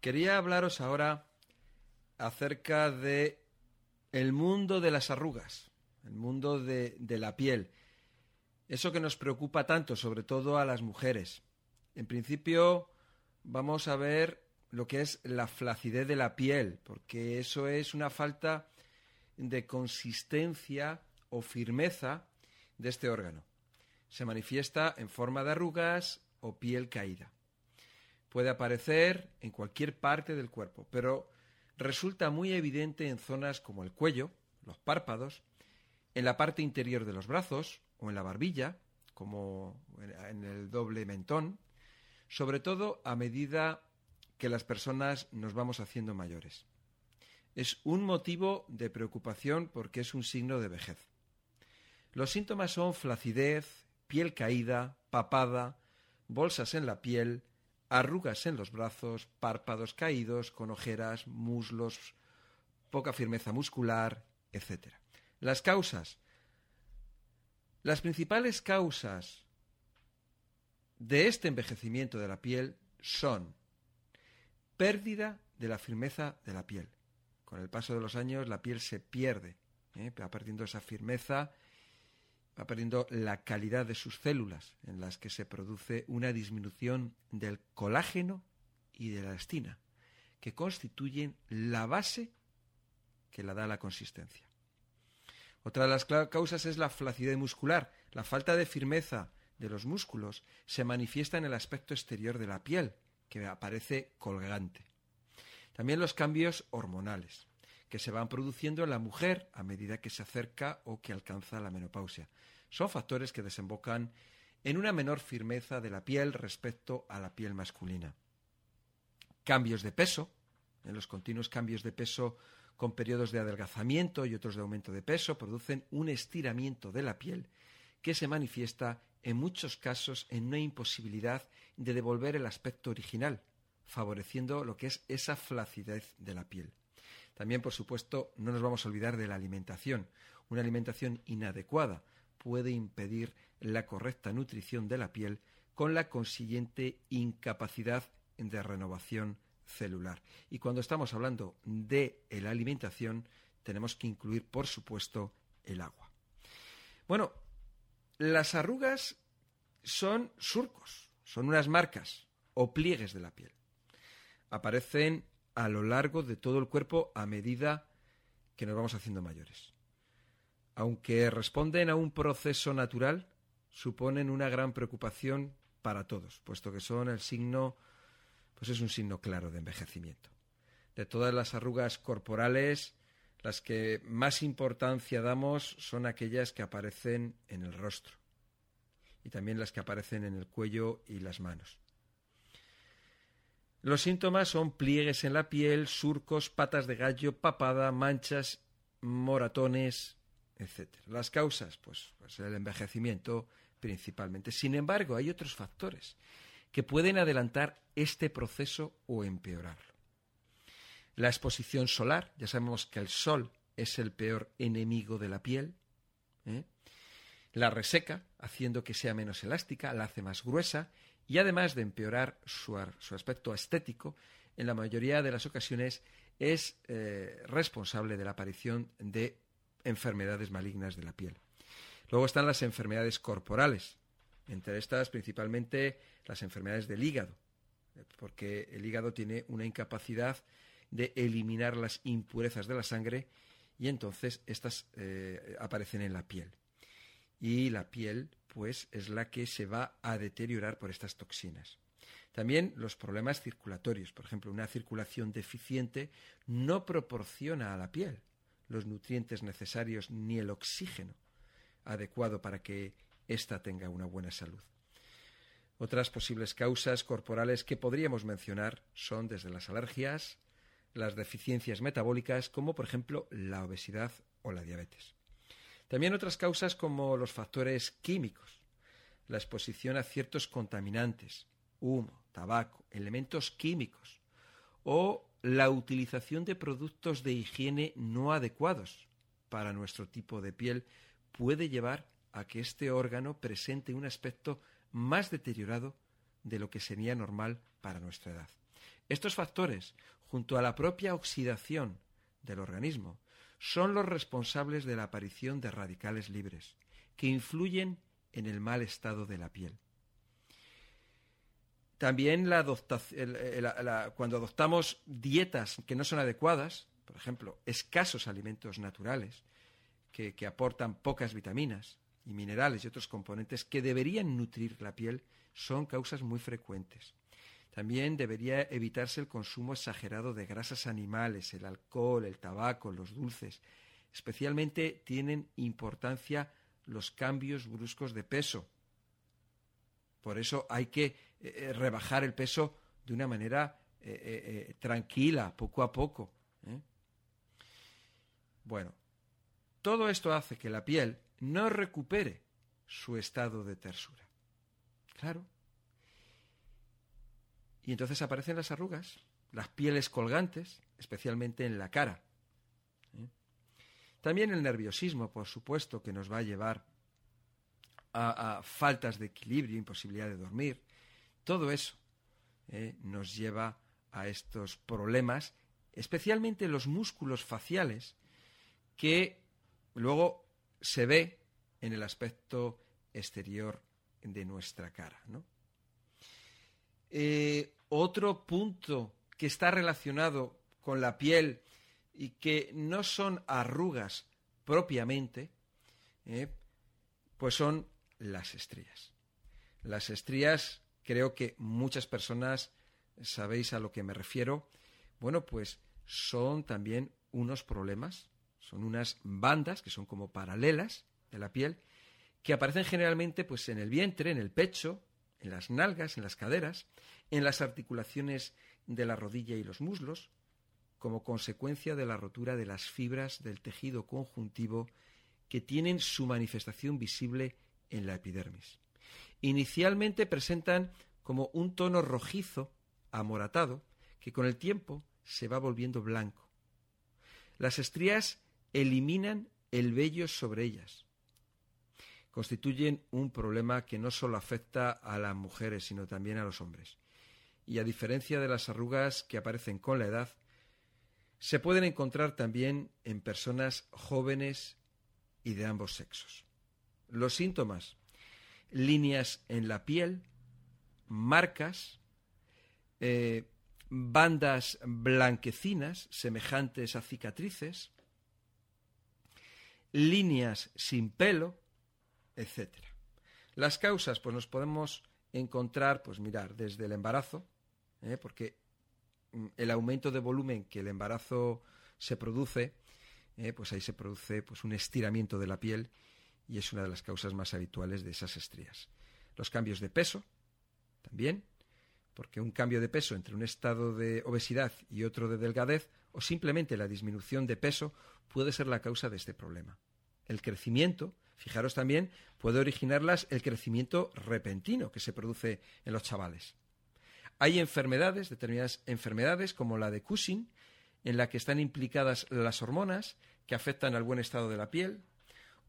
Quería hablaros ahora acerca de el mundo de las arrugas, el mundo de, de la piel. Eso que nos preocupa tanto, sobre todo a las mujeres. En principio, vamos a ver lo que es la flacidez de la piel, porque eso es una falta de consistencia o firmeza de este órgano. Se manifiesta en forma de arrugas o piel caída. Puede aparecer en cualquier parte del cuerpo, pero resulta muy evidente en zonas como el cuello, los párpados, en la parte interior de los brazos o en la barbilla, como en el doble mentón, sobre todo a medida que las personas nos vamos haciendo mayores. Es un motivo de preocupación porque es un signo de vejez. Los síntomas son flacidez, piel caída, papada, bolsas en la piel, arrugas en los brazos, párpados caídos, con ojeras, muslos, poca firmeza muscular, etc. Las causas. Las principales causas de este envejecimiento de la piel son pérdida de la firmeza de la piel. Con el paso de los años la piel se pierde, ¿eh? va perdiendo esa firmeza, va perdiendo la calidad de sus células, en las que se produce una disminución del colágeno y de la elastina, que constituyen la base que la da la consistencia. Otra de las causas es la flacidez muscular. La falta de firmeza de los músculos se manifiesta en el aspecto exterior de la piel, que aparece colgante. También los cambios hormonales, que se van produciendo en la mujer a medida que se acerca o que alcanza la menopausia. Son factores que desembocan en una menor firmeza de la piel respecto a la piel masculina. Cambios de peso, en los continuos cambios de peso con periodos de adelgazamiento y otros de aumento de peso, producen un estiramiento de la piel que se manifiesta en muchos casos en una imposibilidad de devolver el aspecto original, favoreciendo lo que es esa flacidez de la piel. También, por supuesto, no nos vamos a olvidar de la alimentación. Una alimentación inadecuada puede impedir la correcta nutrición de la piel con la consiguiente incapacidad de renovación celular. Y cuando estamos hablando de la alimentación, tenemos que incluir, por supuesto, el agua. Bueno, las arrugas son surcos, son unas marcas o pliegues de la piel. Aparecen a lo largo de todo el cuerpo a medida que nos vamos haciendo mayores. Aunque responden a un proceso natural, suponen una gran preocupación para todos, puesto que son el signo, pues es un signo claro de envejecimiento. De todas las arrugas corporales, las que más importancia damos son aquellas que aparecen en el rostro y también las que aparecen en el cuello y las manos. Los síntomas son pliegues en la piel, surcos, patas de gallo, papada, manchas, moratones, etc. Las causas, pues, pues el envejecimiento principalmente. Sin embargo, hay otros factores que pueden adelantar este proceso o empeorarlo. La exposición solar, ya sabemos que el sol es el peor enemigo de la piel. ¿eh? La reseca, haciendo que sea menos elástica, la hace más gruesa y además de empeorar su, aspecto estético, en la mayoría de las ocasiones es eh, responsable de la aparición de enfermedades malignas de la piel. Luego están las enfermedades corporales, entre estas principalmente las enfermedades del hígado, porque el hígado tiene una incapacidad de eliminar las impurezas de la sangre y entonces estas eh, aparecen en la piel. Y la piel, pues, es la que se va a deteriorar por estas toxinas. También los problemas circulatorios. Por ejemplo, una circulación deficiente no proporciona a la piel los nutrientes necesarios ni el oxígeno adecuado para que ésta tenga una buena salud. Otras posibles causas corporales que podríamos mencionar son desde las alergias, las deficiencias metabólicas, como por ejemplo la obesidad o la diabetes. También otras causas como los factores químicos, la exposición a ciertos contaminantes, humo, tabaco, elementos químicos o la utilización de productos de higiene no adecuados para nuestro tipo de piel puede llevar a que este órgano presente un aspecto más deteriorado de lo que sería normal para nuestra edad. Estos factores, junto a la propia oxidación del organismo, son los responsables de la aparición de radicales libres, que influyen en el mal estado de la piel. También cuando adoptamos dietas que no son adecuadas, por ejemplo, escasos alimentos naturales, que, que aportan pocas vitaminas y minerales y otros componentes que deberían nutrir la piel, son causas muy frecuentes. También debería evitarse el consumo exagerado de grasas animales, el alcohol, el tabaco, los dulces. Especialmente tienen importancia los cambios bruscos de peso. Por eso hay que eh, eh, rebajar el peso de una manera eh, tranquila, poco a poco. Bueno, todo esto hace que la piel no recupere su estado de tersura. Claro. Y entonces aparecen las arrugas, las pieles colgantes, especialmente en la cara. ¿eh? También el nerviosismo, por supuesto, que nos va a llevar a, faltas de equilibrio, imposibilidad de dormir. Todo eso ¿eh? nos lleva a estos problemas, especialmente los músculos faciales, que luego se ve en el aspecto exterior de nuestra cara. ¿no? Eh, otro punto que está relacionado con la piel y que no son arrugas propiamente, eh, pues son las estrías. Las estrías, creo que muchas personas sabéis a lo que me refiero. Bueno, pues son también unos problemas, son unas bandas que son como paralelas de la piel, que aparecen generalmente pues en el vientre, en el pecho, en las nalgas, en las caderas, en las articulaciones de la rodilla y los muslos, como consecuencia de la rotura de las fibras del tejido conjuntivo que tienen su manifestación visible en la epidermis. Inicialmente presentan como un tono rojizo, amoratado, que con el tiempo se va volviendo blanco. Las estrías eliminan el vello sobre ellas, constituyen un problema que no solo afecta a las mujeres, sino también a los hombres. Y a diferencia de las arrugas que aparecen con la edad, se pueden encontrar también en personas jóvenes y de ambos sexos. Los síntomas, líneas en la piel, marcas, eh, bandas blanquecinas semejantes a cicatrices, líneas sin pelo, etcétera. Las causas, pues nos podemos encontrar, pues mirar, desde el embarazo, ¿eh? porque mm, el aumento de volumen que el embarazo se produce, ¿eh? pues ahí se produce pues un estiramiento de la piel y es una de las causas más habituales de esas estrías. Los cambios de peso, también, porque un cambio de peso entre un estado de obesidad y otro de delgadez, o simplemente la disminución de peso, puede ser la causa de este problema. El crecimiento, Fijaros también, puede originarlas el crecimiento repentino que se produce en los chavales. Hay enfermedades, determinadas enfermedades, como la de Cushing, en la que están implicadas las hormonas que afectan al buen estado de la piel,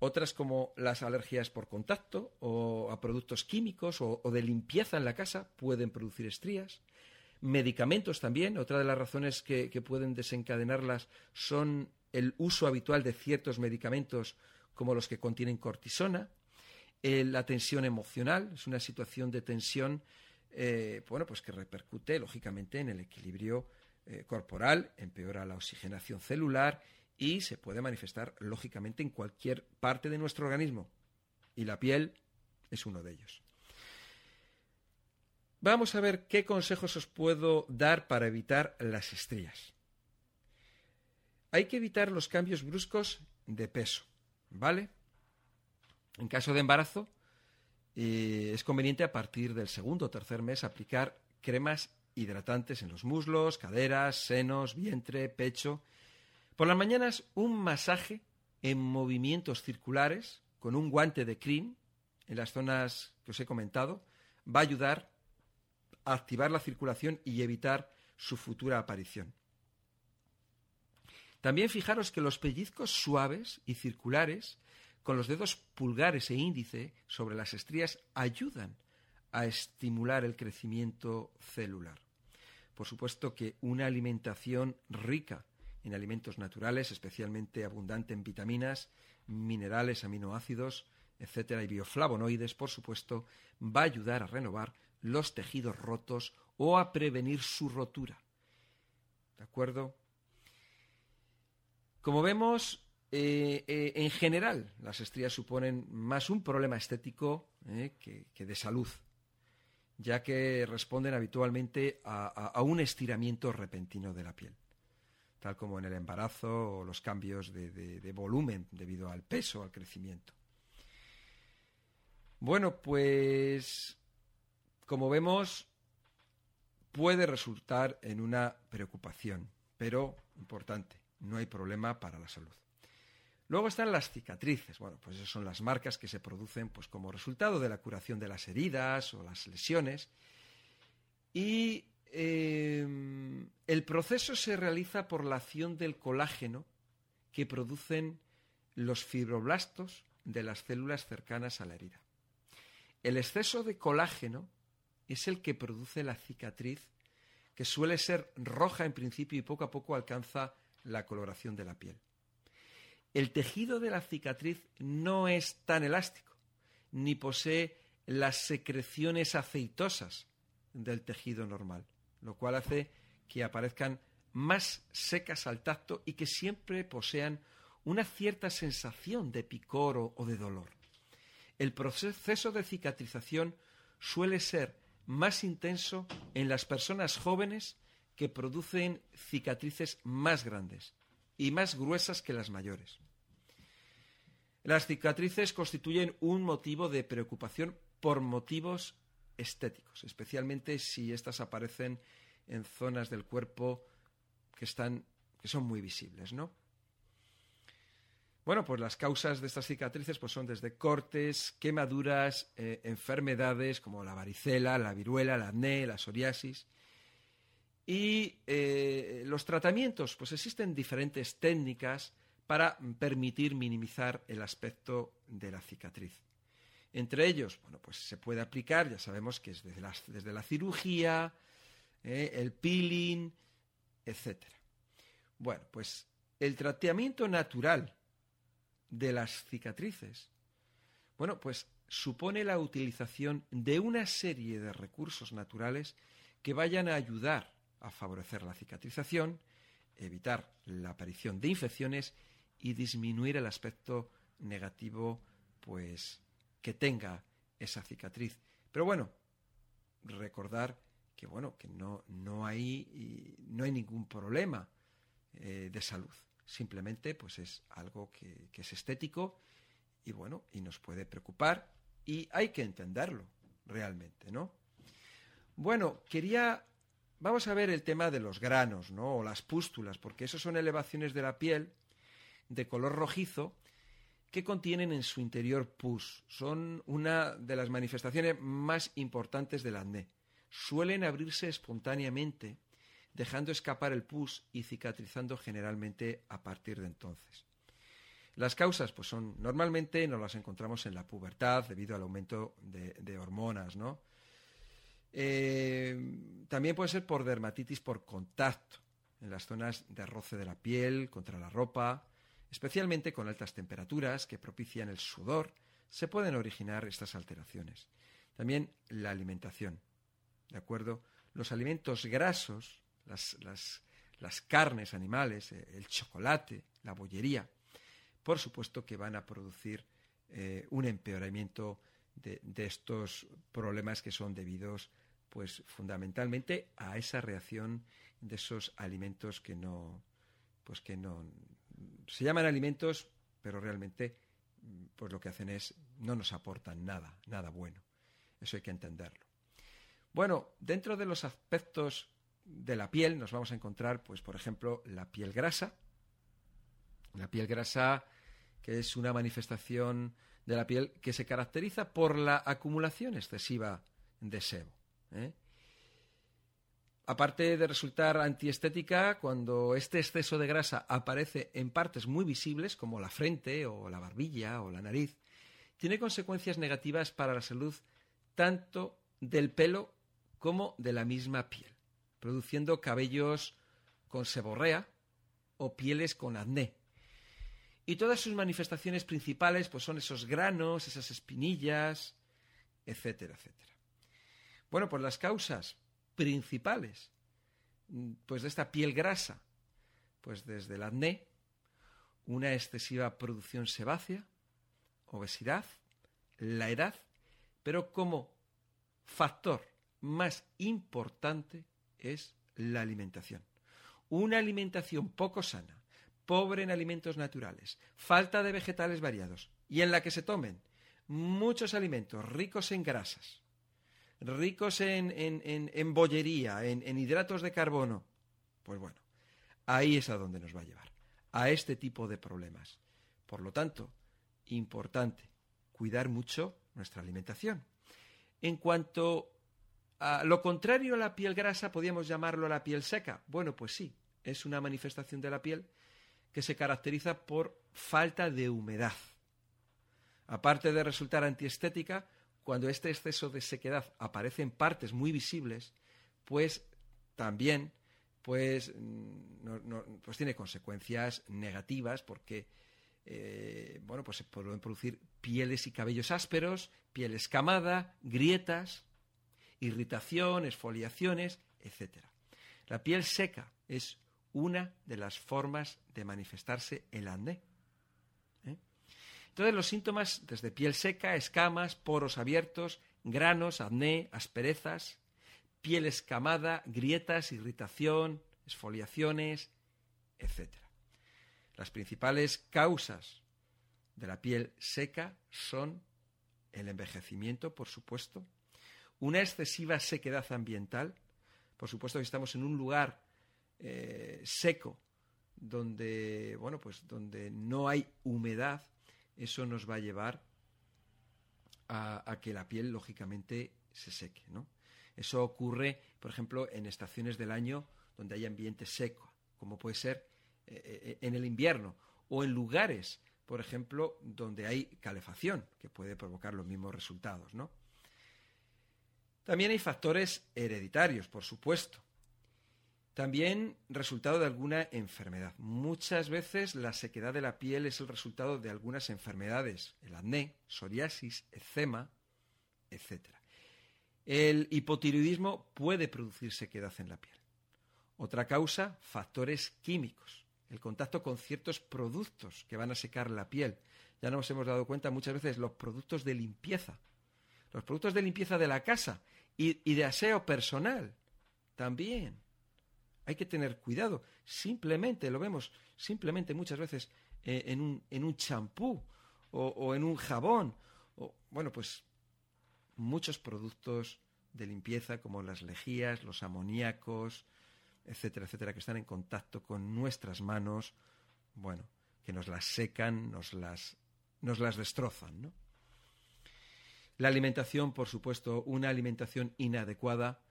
otras como las alergias por contacto o a productos químicos o, de limpieza en la casa pueden producir estrías. Medicamentos también, otra de las razones que pueden desencadenarlas son el uso habitual de ciertos medicamentos como los que contienen cortisona. Eh, la tensión emocional es una situación de tensión eh, bueno, pues que repercute lógicamente en el equilibrio eh, corporal, empeora la oxigenación celular y se puede manifestar lógicamente en cualquier parte de nuestro organismo. Y la piel es uno de ellos. Vamos a ver qué consejos os puedo dar para evitar las estrías. Hay que evitar los cambios bruscos de peso. ¿Vale? En caso de embarazo, eh, es conveniente a partir del segundo o tercer mes aplicar cremas hidratantes en los muslos, caderas, senos, vientre, pecho. Por las mañanas, un masaje en movimientos circulares con un guante de cream en las zonas que os he comentado va a ayudar a activar la circulación y evitar su futura aparición. También fijaros que los pellizcos suaves y circulares con los dedos pulgares e índice sobre las estrías ayudan a estimular el crecimiento celular. por supuesto que una alimentación rica en alimentos naturales, especialmente abundante en vitaminas, minerales, aminoácidos, etcétera, y bioflavonoides, por supuesto, va a ayudar a renovar los tejidos rotos o a prevenir su rotura. ¿De acuerdo? Como vemos, eh, eh, en general, las estrías suponen más un problema estético eh, que, de salud, ya que responden habitualmente a, un estiramiento repentino de la piel, tal como en el embarazo o los cambios de, volumen debido al peso, al crecimiento. Bueno, pues como vemos, puede resultar en una preocupación, pero importante, no hay problema para la salud. Luego están las cicatrices. Bueno, pues esas son las marcas que se producen pues, como resultado de la curación de las heridas o las lesiones. Y em, el proceso se realiza por la acción del colágeno que producen los fibroblastos de las células cercanas a la herida. El exceso de colágeno es el que produce la cicatriz, que suele ser roja en principio y poco a poco alcanza la coloración de la piel el tejido de la cicatriz no es tan elástico, ni posee las secreciones aceitosas del tejido normal, lo cual hace que aparezcan más secas al tacto y que siempre posean una cierta sensación de picor o, de dolor. El proceso de cicatrización suele ser más intenso en las personas jóvenes que producen cicatrices más grandes y más gruesas que las mayores. Las cicatrices constituyen un motivo de preocupación por motivos estéticos, especialmente si éstas aparecen en zonas del cuerpo que están que son muy visibles, ¿no? Bueno, pues las causas de estas cicatrices pues son desde cortes, quemaduras, eh, enfermedades como la varicela, la viruela, la acné, la psoriasis. Y eh, los tratamientos, pues existen diferentes técnicas para permitir minimizar el aspecto de la cicatriz. Entre ellos, bueno, pues se puede aplicar, ya sabemos que es desde la, cirugía, eh, el peeling, etc. Bueno, pues el tratamiento natural de las cicatrices, bueno, pues supone la utilización de una serie de recursos naturales que vayan a ayudar a favorecer la cicatrización, evitar la aparición de infecciones y disminuir el aspecto negativo pues que tenga esa cicatriz. Pero bueno, recordar que bueno, que no, no, hay, no hay ningún problema eh, de salud. Simplemente pues es algo que, que es estético y bueno, y nos puede preocupar y hay que entenderlo realmente, ¿no? Bueno, quería Vamos a ver el tema de los granos, ¿no? O las pústulas, porque eso son elevaciones de la piel de color rojizo que contienen en su interior pus. Son una de las manifestaciones más importantes del acné. Suelen abrirse espontáneamente, dejando escapar el pus y cicatrizando generalmente a partir de entonces. Las causas, pues son normalmente nos las encontramos en la pubertad debido al aumento de, hormonas, ¿no? Eh, también puede ser por dermatitis por contacto, en las zonas de roce de la piel, contra la ropa, especialmente con altas temperaturas que propician el sudor, se pueden originar estas alteraciones. También la alimentación. ¿De acuerdo? Los alimentos grasos, las, carnes animales, eh, el chocolate, la bollería, por supuesto que van a producir eh, un empeoramiento de, estos problemas que son debidos pues fundamentalmente a esa reacción de esos alimentos que no pues que no se llaman alimentos pero realmente pues lo que hacen es no nos aportan nada nada bueno. Eso hay que entenderlo. Bueno dentro de los aspectos de la piel nos vamos a encontrar pues por ejemplo la piel grasa. La piel grasa que es una manifestación de la piel que se caracteriza por la acumulación excesiva de sebo ¿eh? Aparte de resultar antiestética, cuando este exceso de grasa aparece en partes muy visibles, como la frente o la barbilla o la nariz, tiene consecuencias negativas para la salud tanto del pelo como de la misma piel. produciendo cabellos con seborrea o pieles con acné. Y todas sus manifestaciones principales pues son esos granos, esas espinillas, etcétera, etcétera. Bueno, pues las causas principales pues de esta piel grasa, pues desde el acné, una excesiva producción sebácea, obesidad, la edad, pero como factor más importante es la alimentación. Una alimentación poco sana, pobre en alimentos naturales, falta de vegetales variados y en la que se tomen muchos alimentos ricos en grasas, ricos en, en, bollería, en hidratos de carbono, pues bueno, ahí es a donde nos va a llevar, a este tipo de problemas. Por lo tanto, importante, cuidar mucho nuestra alimentación. En cuanto a lo contrario a la piel grasa, podríamos llamarlo la piel seca. Bueno, pues sí, es una manifestación de la piel que se caracteriza por falta de humedad. Aparte de resultar antiestética, cuando este exceso de sequedad aparece en partes muy visibles, pues también pues, mm, pues tiene consecuencias negativas porque eh, bueno, pues se pueden producir pieles y cabellos ásperos, piel escamada, grietas, irritación, esfoliaciones, etc. La piel seca es una de las formas de manifestarse el acné. Entonces los síntomas desde piel seca, escamas, poros abiertos, granos, acné, asperezas, piel escamada, grietas, irritación, esfoliaciones, etc. Las principales causas de la piel seca son el envejecimiento, por supuesto, una excesiva sequedad ambiental, por supuesto que estamos en un lugar eh, seco donde bueno pues donde no hay humedad eso nos va a llevar a, que la piel lógicamente se seque ¿no? eso ocurre por ejemplo en estaciones del año donde hay ambiente seco como puede ser eh, eh, en el invierno o en lugares, por ejemplo, donde hay calefacción, que puede provocar los mismos resultados, ¿no? También hay factores hereditarios, por supuesto. También resultado de alguna enfermedad. Muchas veces la sequedad de la piel es el resultado de algunas enfermedades, el acné, psoriasis, eczema, etc. El hipotiroidismo puede producir sequedad en la piel. Otra causa, factores químicos el contacto con ciertos productos que van a secar la piel. Ya nos hemos dado cuenta muchas veces los productos de limpieza, los productos de limpieza de la casa y, de aseo personal también. Hay que tener cuidado. Simplemente, lo vemos, simplemente muchas veces eh, en un, en un champú o, o en un jabón. O, bueno, pues muchos productos de limpieza como las lejías, los amoníacos, etcétera, etcétera, que están en contacto con nuestras manos, bueno, que nos las secan, nos las, nos las destrozan, ¿no? La alimentación, por supuesto, una alimentación inadecuada,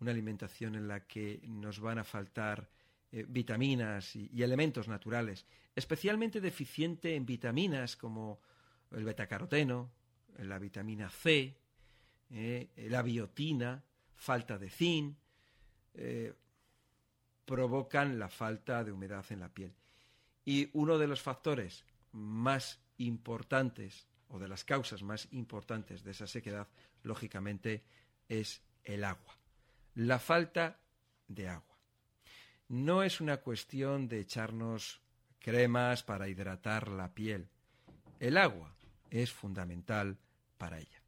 una alimentación en la que nos van a faltar eh, vitaminas y, elementos naturales, especialmente deficiente en vitaminas como el betacaroteno, la vitamina C, eh, la biotina, falta de zinc, eh, provocan la falta de humedad en la piel. Y uno de los factores más importantes o de las causas más importantes de esa sequedad, lógicamente, es el agua. La falta de agua. No es una cuestión de echarnos cremas para hidratar la piel. El agua es fundamental para ella.